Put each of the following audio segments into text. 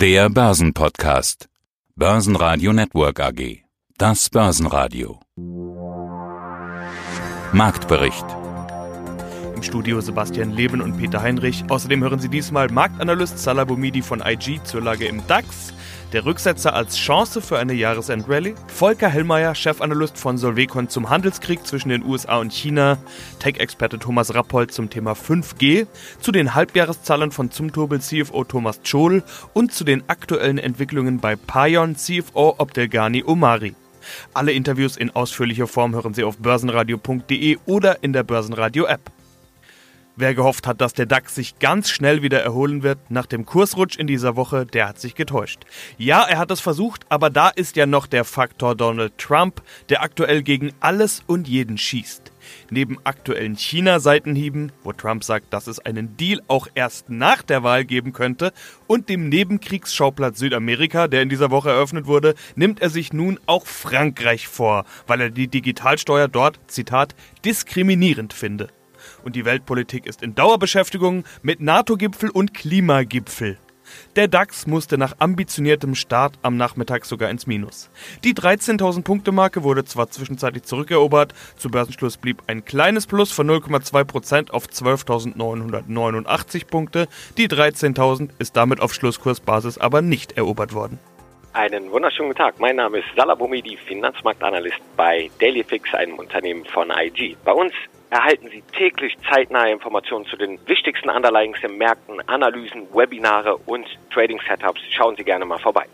Der Börsenpodcast. Börsenradio Network AG. Das Börsenradio. Marktbericht. Im Studio Sebastian Leben und Peter Heinrich. Außerdem hören Sie diesmal Marktanalyst Salah Boumidi von IG zur Lage im DAX der Rücksetzer als Chance für eine Jahresendrallye, Volker Hellmeier, Chefanalyst von Solvecon zum Handelskrieg zwischen den USA und China, Tech-Experte Thomas Rappold zum Thema 5G, zu den Halbjahreszahlen von Zumtobel CFO Thomas Scholl und zu den aktuellen Entwicklungen bei Payon CFO Obdelgani Omari. Alle Interviews in ausführlicher Form hören Sie auf börsenradio.de oder in der Börsenradio-App. Wer gehofft hat, dass der DAX sich ganz schnell wieder erholen wird nach dem Kursrutsch in dieser Woche, der hat sich getäuscht. Ja, er hat es versucht, aber da ist ja noch der Faktor Donald Trump, der aktuell gegen alles und jeden schießt. Neben aktuellen China-Seitenhieben, wo Trump sagt, dass es einen Deal auch erst nach der Wahl geben könnte, und dem Nebenkriegsschauplatz Südamerika, der in dieser Woche eröffnet wurde, nimmt er sich nun auch Frankreich vor, weil er die Digitalsteuer dort, Zitat, diskriminierend finde und die Weltpolitik ist in Dauerbeschäftigung mit NATO-Gipfel und Klimagipfel. Der DAX musste nach ambitioniertem Start am Nachmittag sogar ins Minus. Die 13.000 Punkte Marke wurde zwar zwischenzeitlich zurückerobert, zu Börsenschluss blieb ein kleines Plus von 0,2% auf 12.989 Punkte. Die 13.000 ist damit auf Schlusskursbasis aber nicht erobert worden. Einen wunderschönen guten Tag. Mein Name ist Salah Boumidi, Finanzmarktanalyst bei Dailyfix, einem Unternehmen von IG. Bei uns erhalten Sie täglich zeitnahe Informationen zu den wichtigsten Underlyings im Märkten, Analysen, Webinare und Trading-Setups. Schauen Sie gerne mal vorbei.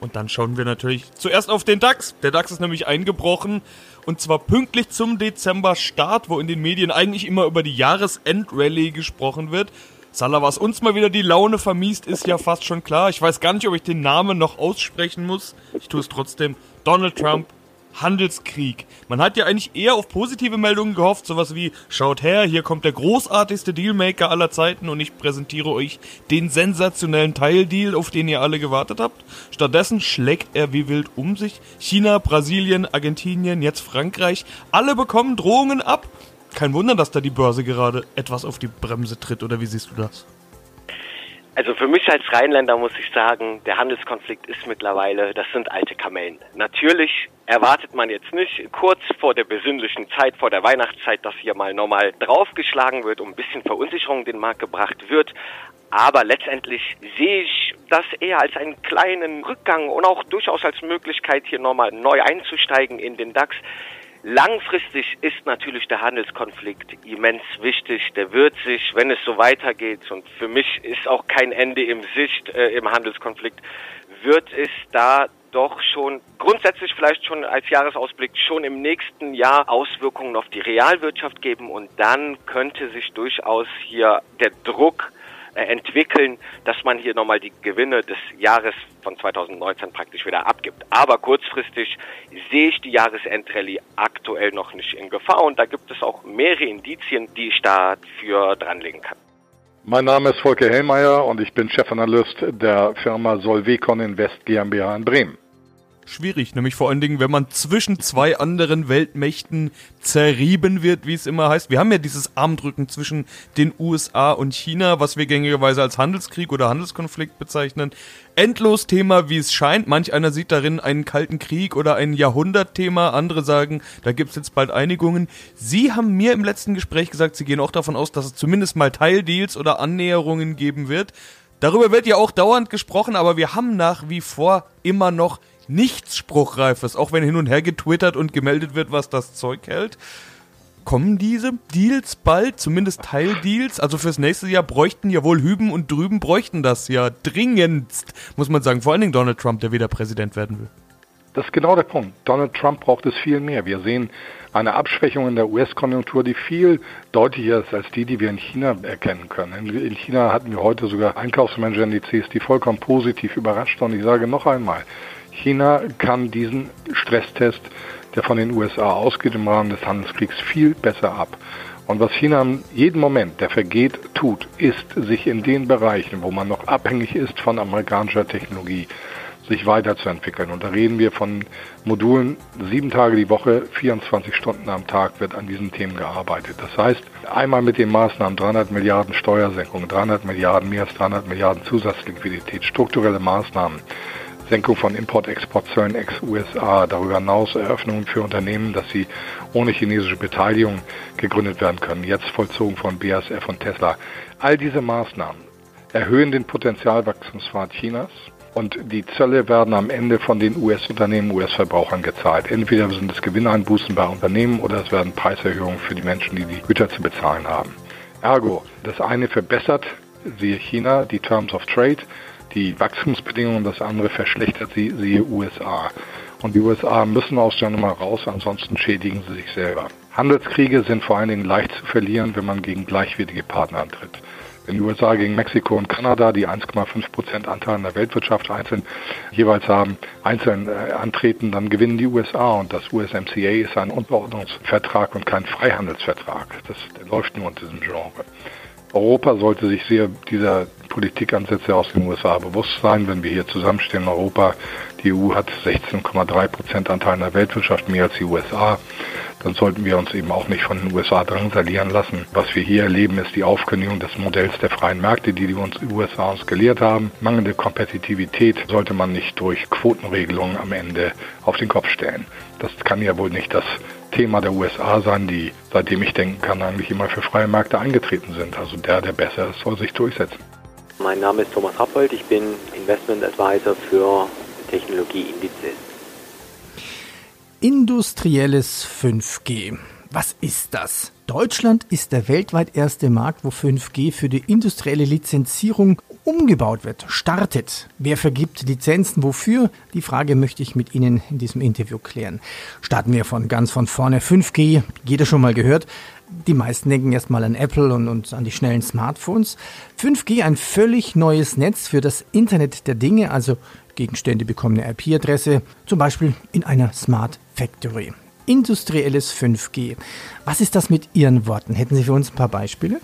Und dann schauen wir natürlich zuerst auf den DAX. Der DAX ist nämlich eingebrochen und zwar pünktlich zum Dezember-Start, wo in den Medien eigentlich immer über die Jahresendrallye gesprochen wird. Salah, was uns mal wieder die Laune vermiest, ist ja fast schon klar. Ich weiß gar nicht, ob ich den Namen noch aussprechen muss. Ich tue es trotzdem. Donald Trump Handelskrieg. Man hat ja eigentlich eher auf positive Meldungen gehofft, sowas wie, schaut her, hier kommt der großartigste Dealmaker aller Zeiten und ich präsentiere euch den sensationellen Teildeal, auf den ihr alle gewartet habt. Stattdessen schlägt er wie wild um sich. China, Brasilien, Argentinien, jetzt Frankreich, alle bekommen Drohungen ab. Kein Wunder, dass da die Börse gerade etwas auf die Bremse tritt, oder wie siehst du das? Also für mich als Rheinländer muss ich sagen, der Handelskonflikt ist mittlerweile, das sind alte Kamellen. Natürlich erwartet man jetzt nicht kurz vor der besinnlichen Zeit, vor der Weihnachtszeit, dass hier mal nochmal draufgeschlagen wird und ein bisschen Verunsicherung in den Markt gebracht wird. Aber letztendlich sehe ich das eher als einen kleinen Rückgang und auch durchaus als Möglichkeit, hier nochmal neu einzusteigen in den DAX. Langfristig ist natürlich der Handelskonflikt immens wichtig. Der wird sich, wenn es so weitergeht, und für mich ist auch kein Ende im Sicht äh, im Handelskonflikt, wird es da doch schon grundsätzlich vielleicht schon als Jahresausblick schon im nächsten Jahr Auswirkungen auf die Realwirtschaft geben und dann könnte sich durchaus hier der Druck entwickeln, dass man hier nochmal die Gewinne des Jahres von 2019 praktisch wieder abgibt. Aber kurzfristig sehe ich die Jahresendrallye aktuell noch nicht in Gefahr und da gibt es auch mehrere Indizien, die ich dafür dranlegen kann. Mein Name ist Volker Hellmeier und ich bin Chefanalyst der Firma Solvecon Invest GmbH in Bremen schwierig, nämlich vor allen Dingen, wenn man zwischen zwei anderen Weltmächten zerrieben wird, wie es immer heißt. Wir haben ja dieses Armdrücken zwischen den USA und China, was wir gängigerweise als Handelskrieg oder Handelskonflikt bezeichnen. Endlos Thema, wie es scheint. Manch einer sieht darin einen kalten Krieg oder ein Jahrhundertthema. Andere sagen, da gibt es jetzt bald Einigungen. Sie haben mir im letzten Gespräch gesagt, Sie gehen auch davon aus, dass es zumindest mal Teildeals oder Annäherungen geben wird. Darüber wird ja auch dauernd gesprochen, aber wir haben nach wie vor immer noch nichts Spruchreifes, auch wenn hin und her getwittert und gemeldet wird, was das Zeug hält. Kommen diese Deals bald, zumindest Teildeals? Also fürs nächste Jahr bräuchten ja wohl Hüben und drüben bräuchten das ja dringendst, muss man sagen. Vor allen Dingen Donald Trump, der wieder Präsident werden will. Das ist genau der Punkt. Donald Trump braucht es viel mehr. Wir sehen eine Abschwächung in der US-Konjunktur, die viel deutlicher ist als die, die wir in China erkennen können. In China hatten wir heute sogar Einkaufsmanager-Indizes, die vollkommen positiv überrascht. Und ich sage noch einmal, China kann diesen Stresstest, der von den USA ausgeht im Rahmen des Handelskriegs, viel besser ab. Und was China jeden Moment, der vergeht, tut, ist, sich in den Bereichen, wo man noch abhängig ist von amerikanischer Technologie, sich weiterzuentwickeln. Und da reden wir von Modulen sieben Tage die Woche, 24 Stunden am Tag wird an diesen Themen gearbeitet. Das heißt, einmal mit den Maßnahmen 300 Milliarden Steuersenkung, 300 Milliarden, mehr als 300 Milliarden Zusatzliquidität, strukturelle Maßnahmen, Senkung von Import-Export-Zöllen ex-USA, darüber hinaus Eröffnungen für Unternehmen, dass sie ohne chinesische Beteiligung gegründet werden können, jetzt vollzogen von BASF und Tesla. All diese Maßnahmen erhöhen den Potenzialwachstumspfad Chinas und die Zölle werden am Ende von den US-Unternehmen, US-Verbrauchern gezahlt. Entweder sind es Gewinneinbußen bei Unternehmen oder es werden Preiserhöhungen für die Menschen, die die Güter zu bezahlen haben. Ergo, das eine verbessert, siehe China, die Terms of Trade, die Wachstumsbedingungen, das andere verschlechtert sie, siehe USA. Und die USA müssen aus der Nummer raus, ansonsten schädigen sie sich selber. Handelskriege sind vor allen Dingen leicht zu verlieren, wenn man gegen gleichwertige Partner antritt. Wenn die USA gegen Mexiko und Kanada, die 1,5 Prozent Anteil an der Weltwirtschaft einzeln jeweils haben, einzeln äh, antreten, dann gewinnen die USA. Und das USMCA ist ein Unterordnungsvertrag und kein Freihandelsvertrag. Das läuft nur in diesem Genre. Europa sollte sich sehr dieser Politikansätze aus den USA bewusst sein, wenn wir hier zusammenstehen in Europa. Die EU hat 16,3 Prozent Anteil an der Weltwirtschaft, mehr als die USA. Dann sollten wir uns eben auch nicht von den USA drangsalieren lassen. Was wir hier erleben, ist die Aufkündigung des Modells der freien Märkte, die die uns USA uns gelehrt haben. Mangelnde Kompetitivität sollte man nicht durch Quotenregelungen am Ende auf den Kopf stellen. Das kann ja wohl nicht das Thema der USA sein, die, seitdem ich denken kann, eigentlich immer für freie Märkte eingetreten sind. Also der, der besser ist, soll sich durchsetzen. Mein Name ist Thomas Rappold, ich bin Investment Advisor für Technologieindizes. Industrielles 5G. Was ist das? Deutschland ist der weltweit erste Markt, wo 5G für die industrielle Lizenzierung umgebaut wird, startet. Wer vergibt Lizenzen wofür? Die Frage möchte ich mit Ihnen in diesem Interview klären. Starten wir von ganz von vorne. 5G, jeder schon mal gehört. Die meisten denken erstmal an Apple und, und an die schnellen Smartphones. 5G, ein völlig neues Netz für das Internet der Dinge, also Gegenstände bekommen eine IP-Adresse, zum Beispiel in einer Smart Factory. Industrielles 5G. Was ist das mit Ihren Worten? Hätten Sie für uns ein paar Beispiele?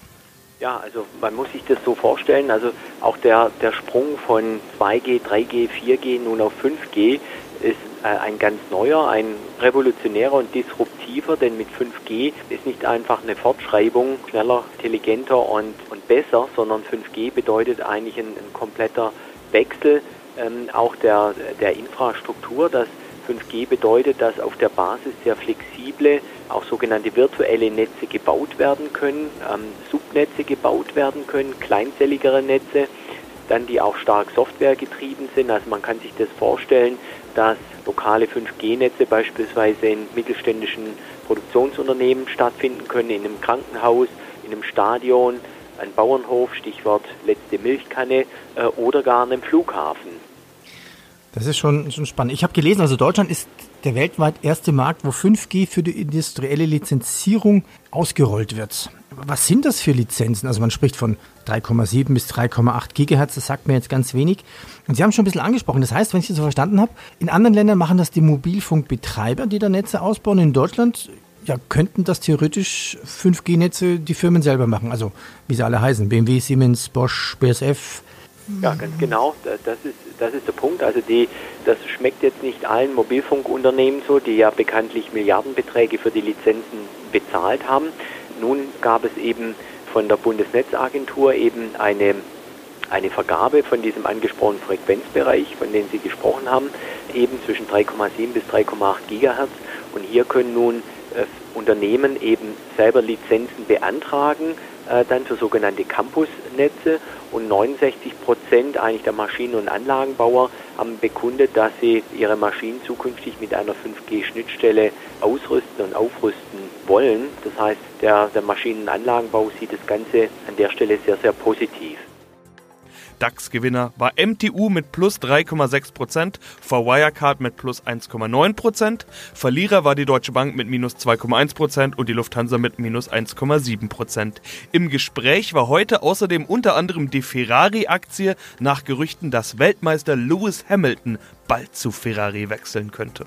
Ja, also man muss sich das so vorstellen, also auch der, der Sprung von 2G, 3G, 4G nun auf 5G ist äh, ein ganz neuer, ein revolutionärer und disruptiver, denn mit 5G ist nicht einfach eine Fortschreibung schneller, intelligenter und, und besser, sondern 5G bedeutet eigentlich ein, ein kompletter Wechsel ähm, auch der, der Infrastruktur. Das 5G bedeutet, dass auf der Basis sehr flexible, auch sogenannte virtuelle Netze gebaut werden können, ähm, Subnetze gebaut werden können, kleinzelligere Netze, dann die auch stark softwaregetrieben sind. Also man kann sich das vorstellen, dass lokale 5G-Netze beispielsweise in mittelständischen Produktionsunternehmen stattfinden können, in einem Krankenhaus, in einem Stadion, einem Bauernhof, Stichwort letzte Milchkanne äh, oder gar einem Flughafen. Das ist schon, schon spannend. Ich habe gelesen, also Deutschland ist der weltweit erste Markt, wo 5G für die industrielle Lizenzierung ausgerollt wird. Was sind das für Lizenzen? Also man spricht von 3,7 bis 3,8 Gigahertz, das sagt mir jetzt ganz wenig. Und Sie haben schon ein bisschen angesprochen, das heißt, wenn ich das so verstanden habe, in anderen Ländern machen das die Mobilfunkbetreiber, die da Netze ausbauen. In Deutschland ja, könnten das theoretisch 5G-Netze die Firmen selber machen. Also wie sie alle heißen, BMW, Siemens, Bosch, BSF. Ja, ganz genau. Das ist, das ist der Punkt. Also die, das schmeckt jetzt nicht allen Mobilfunkunternehmen so, die ja bekanntlich Milliardenbeträge für die Lizenzen bezahlt haben. Nun gab es eben von der Bundesnetzagentur eben eine, eine Vergabe von diesem angesprochenen Frequenzbereich, von dem Sie gesprochen haben, eben zwischen 3,7 bis 3,8 Gigahertz. Und hier können nun äh, Unternehmen eben selber Lizenzen beantragen, äh, dann für sogenannte Campusnetze und 69 Prozent eigentlich der Maschinen- und Anlagenbauer haben bekundet, dass sie ihre Maschinen zukünftig mit einer 5G-Schnittstelle ausrüsten und aufrüsten wollen. Das heißt, der, der Maschinen- und Anlagenbau sieht das Ganze an der Stelle sehr, sehr positiv. DAX-Gewinner war MTU mit plus 3,6%, vor Wirecard mit plus 1,9%, Verlierer war die Deutsche Bank mit minus 2,1% und die Lufthansa mit minus 1,7%. Im Gespräch war heute außerdem unter anderem die Ferrari-Aktie nach Gerüchten, dass Weltmeister Lewis Hamilton bald zu Ferrari wechseln könnte.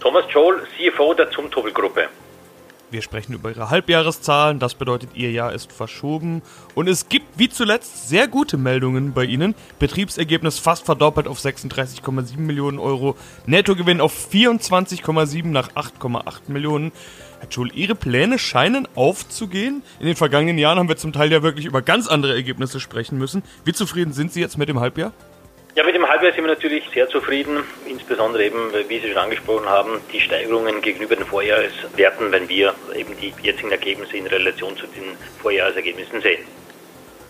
Thomas Joel, CFO der Zumtobel-Gruppe. Wir sprechen über ihre Halbjahreszahlen, das bedeutet, ihr Jahr ist verschoben. Und es gibt wie zuletzt sehr gute Meldungen bei ihnen. Betriebsergebnis fast verdoppelt auf 36,7 Millionen Euro, Nettogewinn auf 24,7 nach 8,8 Millionen. Herr Schul, Ihre Pläne scheinen aufzugehen. In den vergangenen Jahren haben wir zum Teil ja wirklich über ganz andere Ergebnisse sprechen müssen. Wie zufrieden sind Sie jetzt mit dem Halbjahr? Ja, mit dem Halbjahr sind wir natürlich sehr zufrieden, insbesondere eben, wie Sie schon angesprochen haben, die Steigerungen gegenüber den Vorjahreswerten, wenn wir eben die jetzigen Ergebnisse in Relation zu den Vorjahresergebnissen sehen.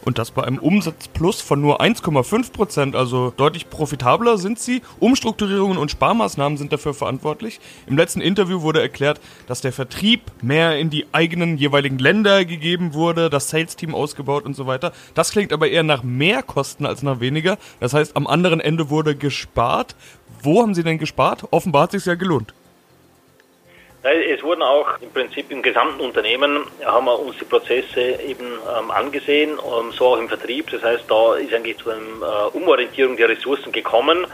Und das bei einem Umsatzplus von nur 1,5 Prozent, also deutlich profitabler sind sie. Umstrukturierungen und Sparmaßnahmen sind dafür verantwortlich. Im letzten Interview wurde erklärt, dass der Vertrieb mehr in die eigenen jeweiligen Länder gegeben wurde, das Sales-Team ausgebaut und so weiter. Das klingt aber eher nach mehr Kosten als nach weniger. Das heißt, am anderen Ende wurde gespart. Wo haben Sie denn gespart? Offenbar hat es sich ja gelohnt. Es wurden auch im Prinzip im gesamten Unternehmen, haben wir uns die Prozesse eben ähm, angesehen, ähm, so auch im Vertrieb. Das heißt, da ist eigentlich zu einer äh, Umorientierung der Ressourcen gekommen,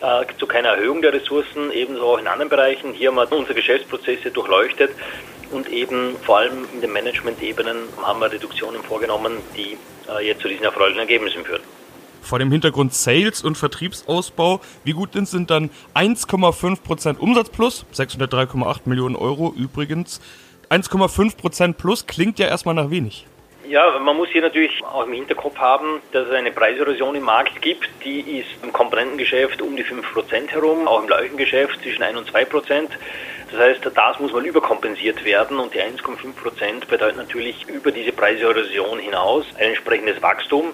äh, zu keiner Erhöhung der Ressourcen, ebenso auch in anderen Bereichen. Hier haben wir unsere Geschäftsprozesse durchleuchtet und eben vor allem in den Management-Ebenen haben wir Reduktionen vorgenommen, die äh, jetzt zu diesen erfreulichen Ergebnissen führen vor dem Hintergrund Sales und Vertriebsausbau. Wie gut sind dann 1,5% Umsatz plus, 603,8 Millionen Euro übrigens. 1,5% plus klingt ja erstmal nach wenig. Ja, man muss hier natürlich auch im Hinterkopf haben, dass es eine Preiserosion im Markt gibt. Die ist im Komponentengeschäft um die 5% herum, auch im Leuchtengeschäft zwischen 1 und 2%. Das heißt, das muss mal überkompensiert werden und die 1,5% bedeutet natürlich über diese Preiserosion hinaus ein entsprechendes Wachstum.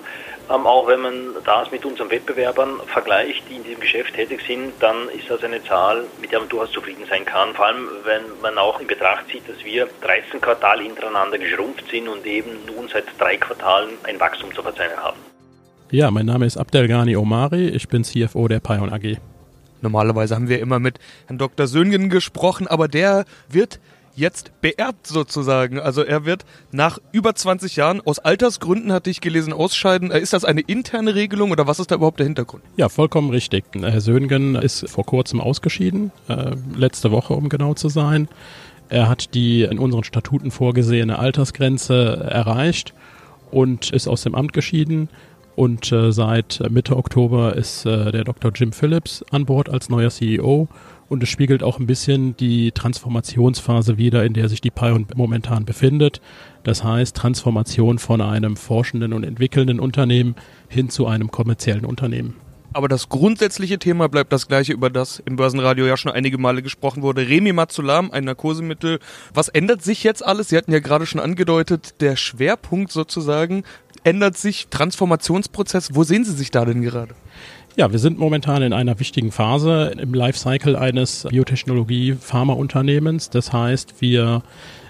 Ähm, auch wenn man das mit unseren Wettbewerbern vergleicht, die in diesem Geschäft tätig sind, dann ist das eine Zahl, mit der man durchaus zufrieden sein kann. Vor allem, wenn man auch in Betracht zieht, dass wir 13 Quartale hintereinander geschrumpft sind und eben nun seit drei Quartalen ein Wachstum zu verzeichnen haben. Ja, mein Name ist Abdelghani Omari, ich bin CFO der Pion AG. Normalerweise haben wir immer mit Herrn Dr. Söhngen gesprochen, aber der wird jetzt beerbt sozusagen. Also er wird nach über 20 Jahren aus Altersgründen, hatte ich gelesen, ausscheiden. Äh, ist das eine interne Regelung oder was ist da überhaupt der Hintergrund? Ja, vollkommen richtig. Herr Söhngen ist vor kurzem ausgeschieden, äh, letzte Woche um genau zu sein. Er hat die in unseren Statuten vorgesehene Altersgrenze erreicht und ist aus dem Amt geschieden. Und äh, seit Mitte Oktober ist äh, der Dr. Jim Phillips an Bord als neuer CEO und es spiegelt auch ein bisschen die Transformationsphase wider, in der sich die Pion momentan befindet. Das heißt Transformation von einem forschenden und entwickelnden Unternehmen hin zu einem kommerziellen Unternehmen. Aber das grundsätzliche Thema bleibt das gleiche, über das im Börsenradio ja schon einige Male gesprochen wurde. Remimazolam, ein Narkosemittel. Was ändert sich jetzt alles? Sie hatten ja gerade schon angedeutet, der Schwerpunkt sozusagen ändert sich, Transformationsprozess. Wo sehen Sie sich da denn gerade? Ja, wir sind momentan in einer wichtigen Phase im Lifecycle eines Biotechnologie-Pharmaunternehmens. Das heißt, wir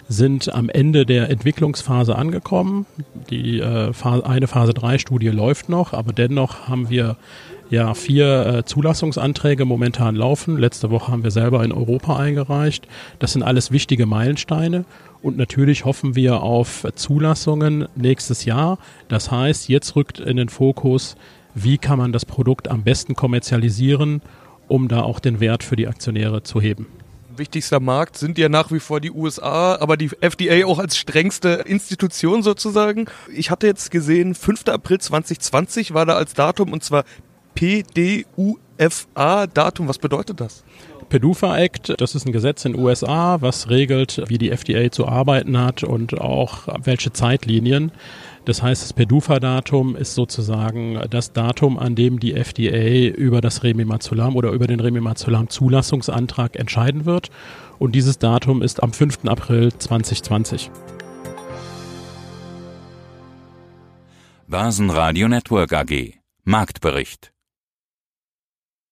sind am Ende der Entwicklungsphase angekommen. Die äh, eine Phase 3 Studie läuft noch, aber dennoch haben wir ja vier äh, Zulassungsanträge momentan laufen. Letzte Woche haben wir selber in Europa eingereicht. Das sind alles wichtige Meilensteine und natürlich hoffen wir auf Zulassungen nächstes Jahr. Das heißt, jetzt rückt in den Fokus wie kann man das Produkt am besten kommerzialisieren, um da auch den Wert für die Aktionäre zu heben. Wichtigster Markt sind ja nach wie vor die USA, aber die FDA auch als strengste Institution sozusagen. Ich hatte jetzt gesehen, 5. April 2020 war da als Datum und zwar PDUFA-Datum. Was bedeutet das? PDUFA Act, das ist ein Gesetz in den USA, was regelt, wie die FDA zu arbeiten hat und auch welche Zeitlinien. Das heißt, das PDUFA-Datum ist sozusagen das Datum, an dem die FDA über das Remimazolam oder über den Remimazolam-Zulassungsantrag entscheiden wird. Und dieses Datum ist am 5. April 2020. Basen Radio Network AG Marktbericht